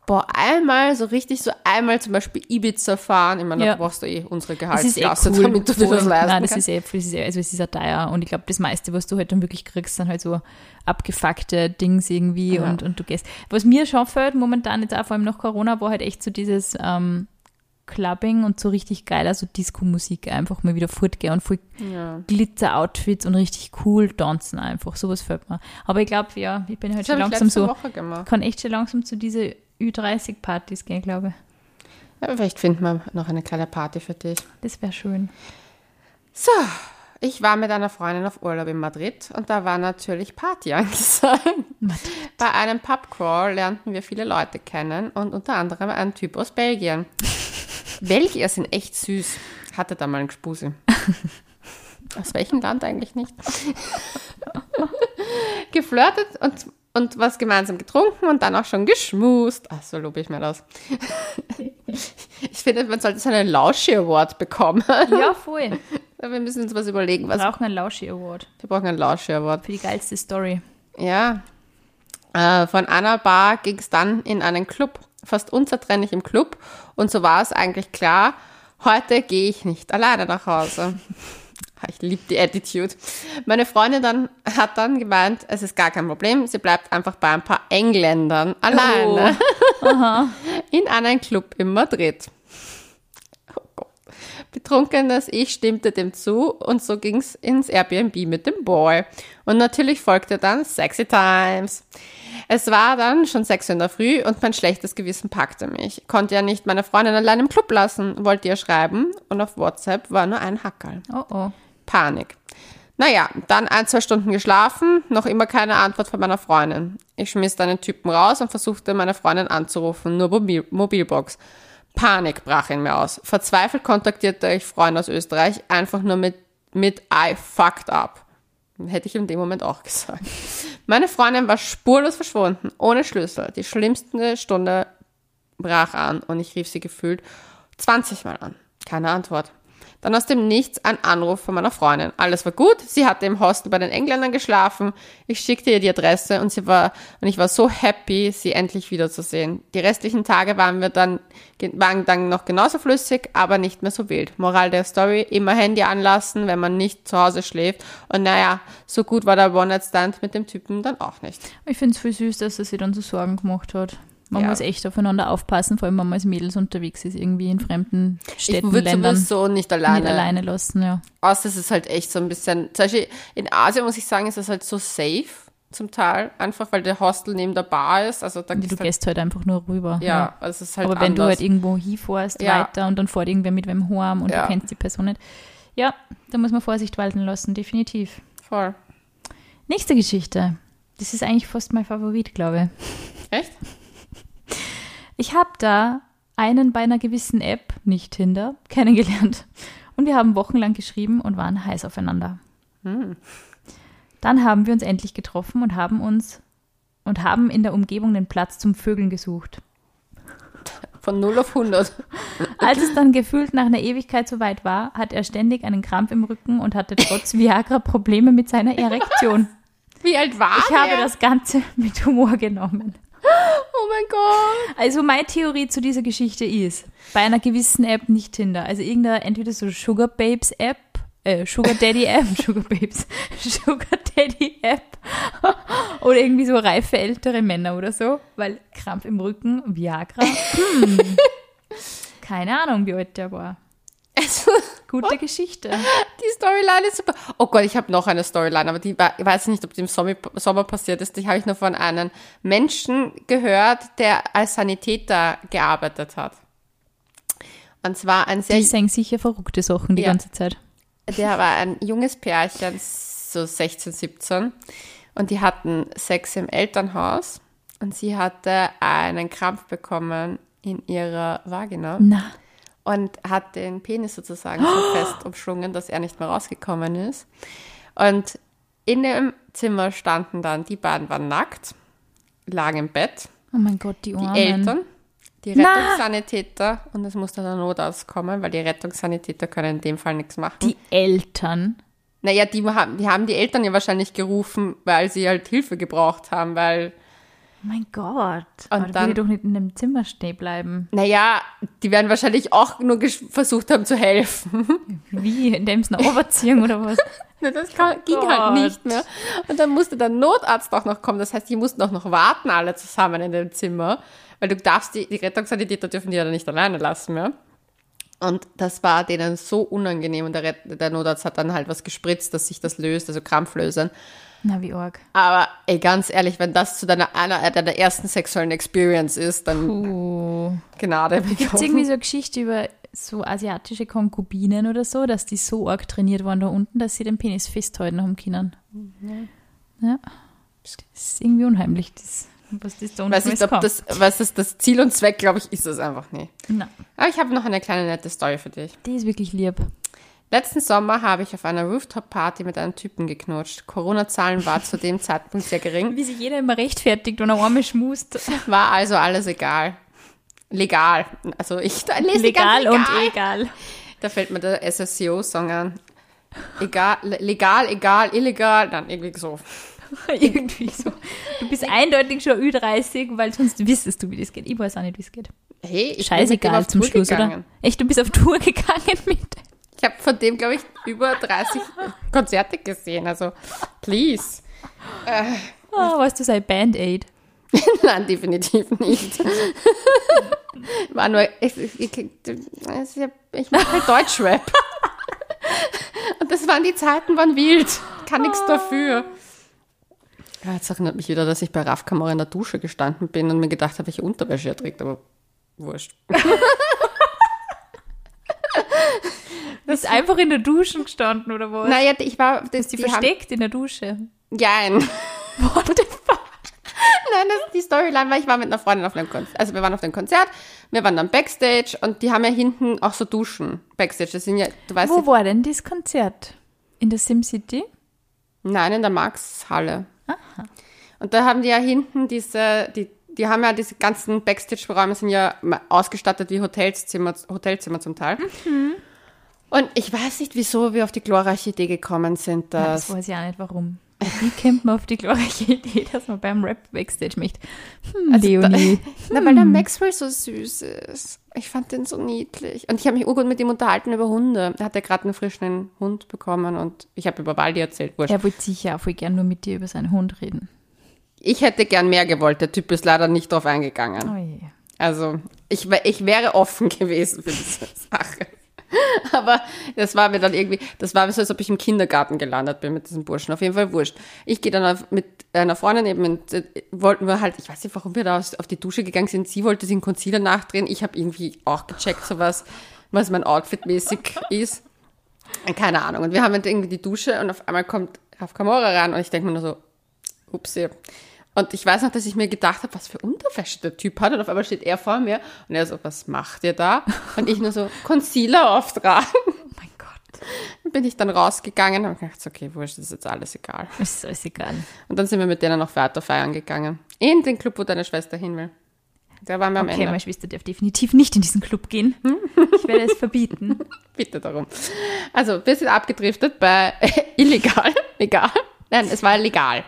boah, einmal so richtig, so einmal zum Beispiel Ibiza fahren. Ich meine, Ja. da brauchst du eh unsere eh Gehaltsklasse, cool. damit du dir das leisten Nein, das kannst. ist eh, das ist eh, also es ist ja teuer und ich glaube, das meiste, was du halt dann wirklich kriegst, sind halt so abgefuckte Dings irgendwie Ja. und, und du gehst. Was mir schon fällt, momentan jetzt auch vor allem nach Corona, war halt echt so dieses ähm, Clubbing und so richtig geil, also Disco-Musik einfach mal wieder fortgehen und voll Ja. Glitzer-Outfits und richtig cool tanzen einfach. Sowas fällt mir. Aber ich glaube, ja, ich bin halt Das schon langsam so, Woche gemacht. kann echt schon langsam zu diese Ü30-Partys gehen, glaube ich. Ja, vielleicht finden wir noch eine kleine Party für dich. Das wäre schön. So, ich war mit einer Freundin auf Urlaub in Madrid und da war natürlich Party angesagt. Bei einem Pubcrawl lernten wir viele Leute kennen und unter anderem einen Typ aus Belgien. Belgier sind echt süß. Hatte da mal einen Gespusi. Aus welchem Land eigentlich nicht? Geflirtet und, und was gemeinsam getrunken und dann auch schon geschmust. Ach, so lobe ich mir das. Ich finde, man sollte so einen Lauschi Award bekommen. Ja, voll. Wir müssen uns was überlegen. Wir Was, brauchen einen Lauschi-Award wir brauchen einen Lauschi Award. für die geilste Story. Ja. Äh, von einer Bar ging es dann in einen Club. Fast unzertrennlich im Club. Und so war es eigentlich klar, heute gehe ich nicht alleine nach Hause. Ich liebe die Attitude. Meine Freundin dann, hat dann gemeint, es ist gar kein Problem, sie bleibt einfach bei ein paar Engländern alleine in einen Club in Madrid. Oh Gott. Betrunkenes Ich stimmte dem zu und so ging's ins Airbnb mit dem Boy. Und natürlich folgte dann Sexy Times. Es war dann schon sechs Uhr in der Früh und mein schlechtes Gewissen packte mich. Konnte ja nicht meine Freundin allein im Club lassen, wollte ihr schreiben und auf WhatsApp war nur ein Hackerl. Oh oh. Panik. Naja, dann ein, zwei Stunden geschlafen, noch immer keine Antwort von meiner Freundin. Ich schmiss dann den Typen raus und versuchte meine Freundin anzurufen, nur Mobil Mobilbox. Panik brach in mir aus. Verzweifelt kontaktierte ich Freunde aus Österreich, einfach nur mit, mit I fucked up. Hätte ich in dem Moment auch gesagt. Meine Freundin war spurlos verschwunden, ohne Schlüssel. Die schlimmste Stunde brach an und ich rief sie gefühlt 20 Mal an. Keine Antwort. Dann aus dem Nichts ein Anruf von meiner Freundin. Alles war gut. Sie hatte im Hostel bei den Engländern geschlafen. Ich schickte ihr die Adresse und sie war, und ich war so happy, sie endlich wiederzusehen. Die restlichen Tage waren wir dann, waren dann noch genauso flüssig, aber nicht mehr so wild. Moral der Story, immer Handy anlassen, wenn man nicht zu Hause schläft. Und naja, so gut war der One-Night-Stand mit dem Typen dann auch nicht. Ich finde es voll süß, dass er sich dann so Sorgen gemacht hat. Man Ja. muss echt aufeinander aufpassen, vor allem wenn man als Mädels unterwegs ist, irgendwie in fremden Städten, ich würde Ländern. sowieso nicht alleine. Nicht alleine lassen, ja. Außer es ist halt echt so ein bisschen, zum Beispiel in Asien muss ich sagen, ist es halt so safe zum Teil, einfach weil der Hostel neben der Bar ist. Also da Du gehst halt, gehst halt einfach nur rüber. ja, also es ist halt Aber wenn du anders. halt irgendwo hinfährst Ja. weiter und dann fährt irgendwer mit wem heim und Ja. du kennst die Person nicht. Ja, da muss man Vorsicht walten lassen, definitiv. Voll. Nächste Geschichte. Das ist eigentlich fast mein Favorit, glaube ich. Echt? Ich habe da einen bei einer gewissen App, nicht Tinder, kennengelernt. Und wir haben wochenlang geschrieben und waren heiß aufeinander. Dann haben wir uns endlich getroffen und haben uns und haben in der Umgebung den Platz zum Vögeln gesucht. Von 0 auf 100. Als es dann gefühlt nach einer Ewigkeit so weit war, hat er ständig einen Krampf im Rücken und hatte trotz Viagra Probleme mit seiner Erektion. Wie alt war Ich der? habe das Ganze mit Humor genommen. Oh mein Gott. Also meine Theorie zu dieser Geschichte ist, bei einer gewissen App nicht Tinder, also irgendeine entweder so Sugar Babes App, äh, Sugar Daddy App, Sugar Babes, Sugar Daddy App oder irgendwie so reife ältere Männer oder so, weil Krampf im Rücken, Viagra, hm. keine Ahnung, wie alt der war. Also, Gute Geschichte. die Storyline ist super. Oh Gott, ich habe noch eine Storyline, aber die war, ich weiß nicht, ob die im Sommer, Sommer passiert ist. Die habe ich nur von einem Menschen gehört, der als Sanitäter gearbeitet hat. Und zwar ein sehr Die sagen sicher verrückte Sachen die Ja. ganze Zeit. Der war ein junges Pärchen, so 16, 17. Und die hatten Sex im Elternhaus. Und sie hatte einen Krampf bekommen in ihrer Vagina Na, und hat den Penis sozusagen so fest umschlungen, dass er nicht mehr rausgekommen ist. Und in dem Zimmer standen dann, die beiden waren nackt, lagen im Bett, oh mein Gott, die die Armen. Eltern, die! Rettungssanitäter und es musste der Notarzt kommen, weil die Rettungssanitäter können in dem Fall nichts machen. Die Eltern. Naja, die haben, die haben die Eltern ja wahrscheinlich gerufen, weil sie halt Hilfe gebraucht haben, weil, mein Gott. Und Aber da dann- will doch nicht in dem Zimmer stehen bleiben. naja, die werden wahrscheinlich auch nur versucht haben zu helfen. Wie? Indem sie eine Oberziehung oder was? Na, das kann, ging Gott. halt nicht mehr. Und dann musste der Notarzt auch noch kommen. Das heißt, die mussten auch noch warten, alle zusammen in dem Zimmer, weil du darfst die, die Rettungssanitäter dürfen die ja dann nicht alleine lassen mehr. Und das war denen so unangenehm und der, der Notarzt hat dann halt was gespritzt, dass sich das löst, also Krampflösern. Na, wie arg. Aber ey, ganz ehrlich, wenn das zu deiner, einer deiner ersten sexuellen Experience ist, dann Puh. Gnade. Gibt es irgendwie so eine Geschichte über so asiatische Konkubinen oder so, dass die so arg trainiert waren da unten, dass sie den Penis festhalten haben können? Ja. Das ist irgendwie unheimlich, das, was das da weiß nicht, ob das, was ist das Ziel und Zweck, glaube ich, ist es einfach nicht. Na, Aber ich habe noch eine kleine nette Story für dich. die ist wirklich lieb. Letzten Sommer habe ich auf einer Rooftop-Party mit einem Typen geknutscht. Corona-Zahlen war zu dem Zeitpunkt sehr gering, Wie sich jeder immer rechtfertigt und eine Arme schmust. war also alles egal. Legal. Also ich lese Legal ganz und egal. Da fällt mir der SSCO-Song an. Egal, le- legal, egal, illegal, dann irgendwie so. irgendwie so. Du bist eindeutig schon Ü30, weil sonst wüsstest du, wie das geht. Ich weiß auch nicht, wie es geht. Hey, ich bin Scheißegal auf zum Tour Schluss, gegangen. oder? Echt, du bist auf Tour gegangen mit. Ich habe von dem, glaube ich, über 30 Konzerte gesehen. Also, please. Oh, weißt du, sei Band-Aid. Nein, definitiv nicht. War nur, ich, ich, ich, ich mache halt Deutschrap. Und das waren die Zeiten, waren wild. Kann nichts dafür. Ja, jetzt erinnert mich wieder, dass ich bei Raf Kamera in der Dusche gestanden bin und mir gedacht habe, welche Unterwäsche er trägt, aber wurscht. Bist einfach in der Dusche gestanden, oder was? Naja, ich war, das, die, die haben, versteckt in der Dusche. Jein. What the fuck? Nein, das, die Storyline war, ich war mit einer Freundin auf einem Konzert. Also wir waren auf dem Konzert, wir waren dann Backstage und die haben ja hinten auch so Duschen. Backstage, das sind ja, du weißt Wo ja, war denn das Konzert? In der SimCity? nein, in der Marx-Halle. Und da haben die ja hinten diese, die, die haben ja diese ganzen Backstage-Räume sind ja ausgestattet wie Hotelzimmer, Hotelzimmer zum Teil. Und ich weiß nicht, wieso wir auf die glorreiche Idee gekommen sind, Ja, dass das weiß ich auch nicht, warum. Wie kommt man auf die glorreiche Idee, dass man beim Rap Backstage möchte? Hm, Also Leonie. Na, weil der Maxwell so süß ist. Ich fand den so niedlich. Und ich habe mich urgut mit ihm unterhalten über Hunde. Er hat ja gerade einen frischen Hund bekommen und ich habe über Waldi erzählt. Wurscht. Er wollte sicher auch voll gern nur mit dir über seinen Hund reden. Ich hätte gern mehr gewollt. Der Typ ist leider nicht drauf eingegangen. Oh je. Also, ich, ich wäre offen gewesen für diese Sache. Aber das war mir dann irgendwie, das war so, als ob ich im Kindergarten gelandet bin mit diesem Burschen. Auf jeden Fall wurscht. Ich gehe dann auf, mit einer Freundin eben, und, äh, wollten wir halt, ich weiß nicht, warum wir da auf die Dusche gegangen sind. Sie wollte einen Concealer nachdrehen. Ich habe irgendwie auch gecheckt, so was, was mein Outfit mäßig ist. Keine Ahnung. Und wir haben halt irgendwie die Dusche und auf einmal kommt Raf Kamora ran und ich denke mir nur so, upsie. Und ich weiß noch, dass ich mir gedacht habe, was für Unterwäsche der Typ hat. Und auf einmal steht er vor mir und er so, was macht ihr da? Und ich nur so, Concealer auftragen. Oh mein Gott. Dann bin ich dann rausgegangen und habe gedacht, okay, wurscht, das ist jetzt alles egal. Ist alles egal. Und dann sind wir mit denen noch weiter feiern gegangen. In den Club, wo deine Schwester hin will. Da waren wir am Okay, Ende. meine Schwester darf definitiv nicht in diesen Club gehen. Ich werde es verbieten. Bitte darum. Also, wir sind abgedriftet bei illegal. Egal. Nein, es war legal.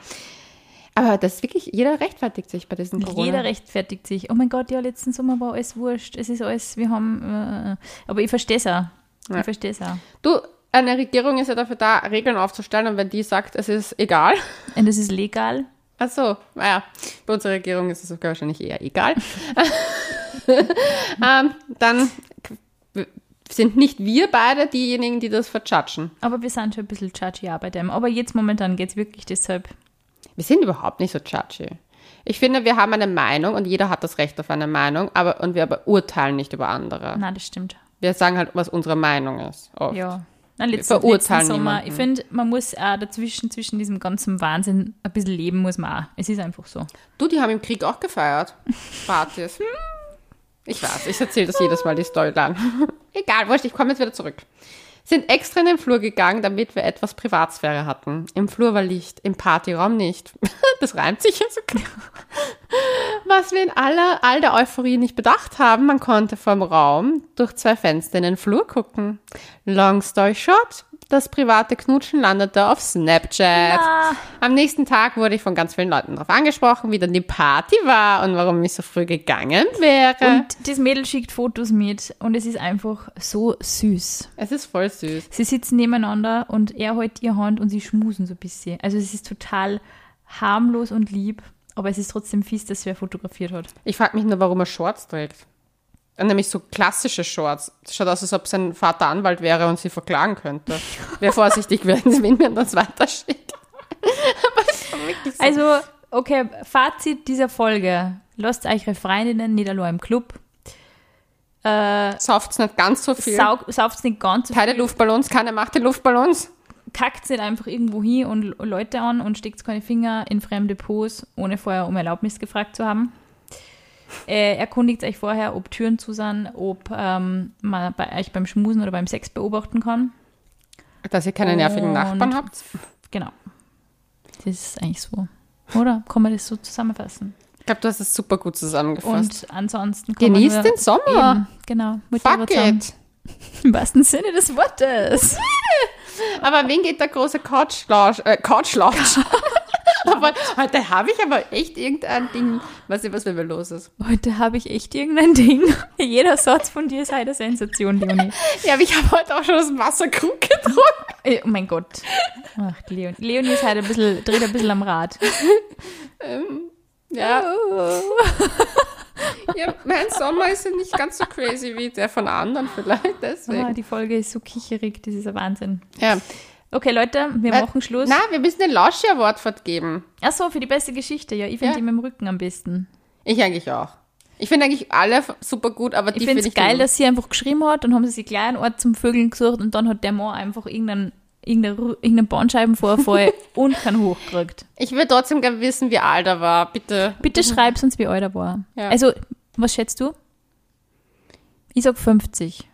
Aber das ist wirklich, jeder rechtfertigt sich bei diesen Corona. Jeder rechtfertigt sich. Oh mein Gott, ja, letzten Sommer war alles wurscht. Es ist alles, wir haben, äh, aber ich verstehe es auch. Ja. Ich verstehe es auch. Du, eine Regierung ist ja dafür da, Regeln aufzustellen und wenn die sagt, es ist egal, Und es ist legal. ach so, naja, bei unserer Regierung ist es sogar wahrscheinlich eher egal, ähm, dann sind nicht wir beide diejenigen, die das verjudgen. Aber wir sind schon ein bisschen judgy auch bei dem. Aber jetzt momentan geht es wirklich deshalb. Wir sind überhaupt nicht so judgy. Ich finde, wir haben eine Meinung und jeder hat das Recht auf eine Meinung, aber und wir aber urteilen nicht über andere. Nein, das stimmt. Wir sagen halt, was unsere Meinung ist. Oft. Ja. Nein, letzten, verurteilen letzten Sommer, niemanden. ich finde, man muss auch dazwischen, zwischen diesem ganzen Wahnsinn ein bisschen leben, muss man auch. Es ist einfach so. Du, die haben im Krieg auch gefeiert. Partys. Hm. Ich weiß, ich erzähle das jedes Mal, die Story lang. Egal, wurscht, ich komme jetzt wieder zurück. Sind extra in den Flur gegangen, damit wir etwas Privatsphäre hatten. Im Flur war Licht, im Partyraum nicht. Das reimt sich ja sogar. Was wir in aller, all der Euphorie nicht bedacht haben, man konnte vom Raum durch zwei Fenster in den Flur gucken. Long story short, das private Knutschen landete auf Snapchat. Ah. Am nächsten Tag wurde ich von ganz vielen Leuten darauf angesprochen, wie dann die Party war und warum ich so früh gegangen wäre. Und das Mädel schickt Fotos mit und es ist einfach so süß. es ist voll süß. Sie sitzen nebeneinander und er hält ihr Hand und sie schmusen so ein bisschen. Also es ist total harmlos und lieb, aber es ist trotzdem fies, dass wer fotografiert hat. Ich frage mich nur, warum er Shorts trägt. Nämlich so klassische Shorts. Das schaut aus, als ob sein Vater Anwalt wäre und sie verklagen könnte. Wäre vorsichtig, wenn sie mir das weiterschickt. Es so. Also, okay, Fazit dieser Folge. Lasst euch eure Freundinnen nicht allein im Club. Äh, Sauft's nicht ganz so viel. saug, sauft nicht ganz so keine viel. Luftballons, keine Macht der Luftballons. Kackt nicht einfach irgendwo hin und Leute an und steckt keine Finger in fremde Pos, ohne vorher um Erlaubnis gefragt zu haben. Äh, erkundigt euch vorher, ob Türen zu sind, ob ähm, man bei euch beim Schmusen oder beim Sex beobachten kann. Dass ihr keine nervigen Und- Nachbarn habt. Genau. Das ist eigentlich so. Oder? Kann man das so zusammenfassen? Ich glaube, du hast es super gut zusammengefasst. Und ansonsten Genießt den Sommer. Eben, genau. Mit Fuck it. Im wahrsten Sinne des Wortes. Aber wen geht der große Couchlounge? Äh, Couchlounge. aber heute habe ich aber echt irgendein Ding. Weiß nicht, was mit mir los ist. Heute habe ich echt irgendein Ding. Jeder Satz von dir ist eine Sensation, Leonie. Ja, aber ich habe heute auch schon aus dem Wasserkrug getrunken. Äh, Oh mein Gott. Ach, Leonie. Leonie ist halt ein bisschen, dreht ein bisschen am Rad. Ja, ja, mein Sommer ist ja nicht ganz so crazy wie der von anderen vielleicht. Deswegen. die Folge ist so kicherig, das ist ein Wahnsinn. Ja. Okay, Leute, wir Äh, machen Schluss. Na, wir müssen den Lauschi Award fortgeben. Ach so, für die beste Geschichte. Ja, ich finde Ja. die mit dem Rücken am besten. Ich eigentlich auch. Ich finde eigentlich alle super gut, aber die Ich finde ich geil, den- dass sie einfach geschrieben hat, dann haben sie sich gleich einen Ort zum Vögeln gesucht und dann hat der Mann einfach irgendeinen irgendeinen, irgendeinen Bandscheibenvorfall und keinen hochgekriegt. Ich will trotzdem gerne wissen, wie alt er war. Bitte. Bitte schreib uns, wie alt er war. Ja. Also, was schätzt du? Ich sag 50.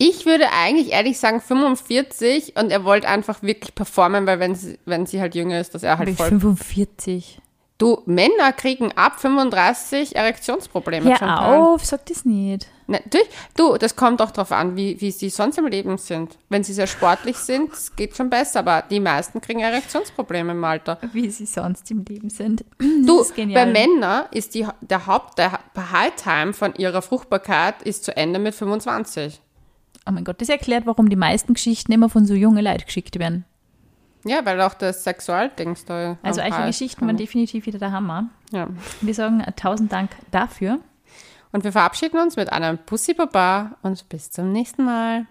Ich würde eigentlich ehrlich sagen 45 und er wollte einfach wirklich performen, weil wenn sie, wenn sie halt jünger ist, dass er halt voll. 45. Du, Männer kriegen ab 35 Erektionsprobleme. Teil. auf, sag das nicht. Natürlich. Du, das kommt auch darauf an, wie, wie sie sonst im Leben sind. Wenn sie sehr sportlich sind, es geht schon besser, aber die meisten kriegen Erektionsprobleme im Alter. Wie sie sonst im Leben sind. Du, bei Männern ist die, der Haupt, der High Time von ihrer Fruchtbarkeit ist zu Ende mit 25. Oh mein Gott, das erklärt, warum die meisten Geschichten immer von so jungen Leuten geschickt werden. Ja, weil auch das Sexualdings da. Also Hals Geschichten waren definitiv wieder der Hammer. Ja. Wir sagen äh, tausend Dank dafür. Und wir verabschieden uns mit einem Pussy Baba und bis zum nächsten Mal.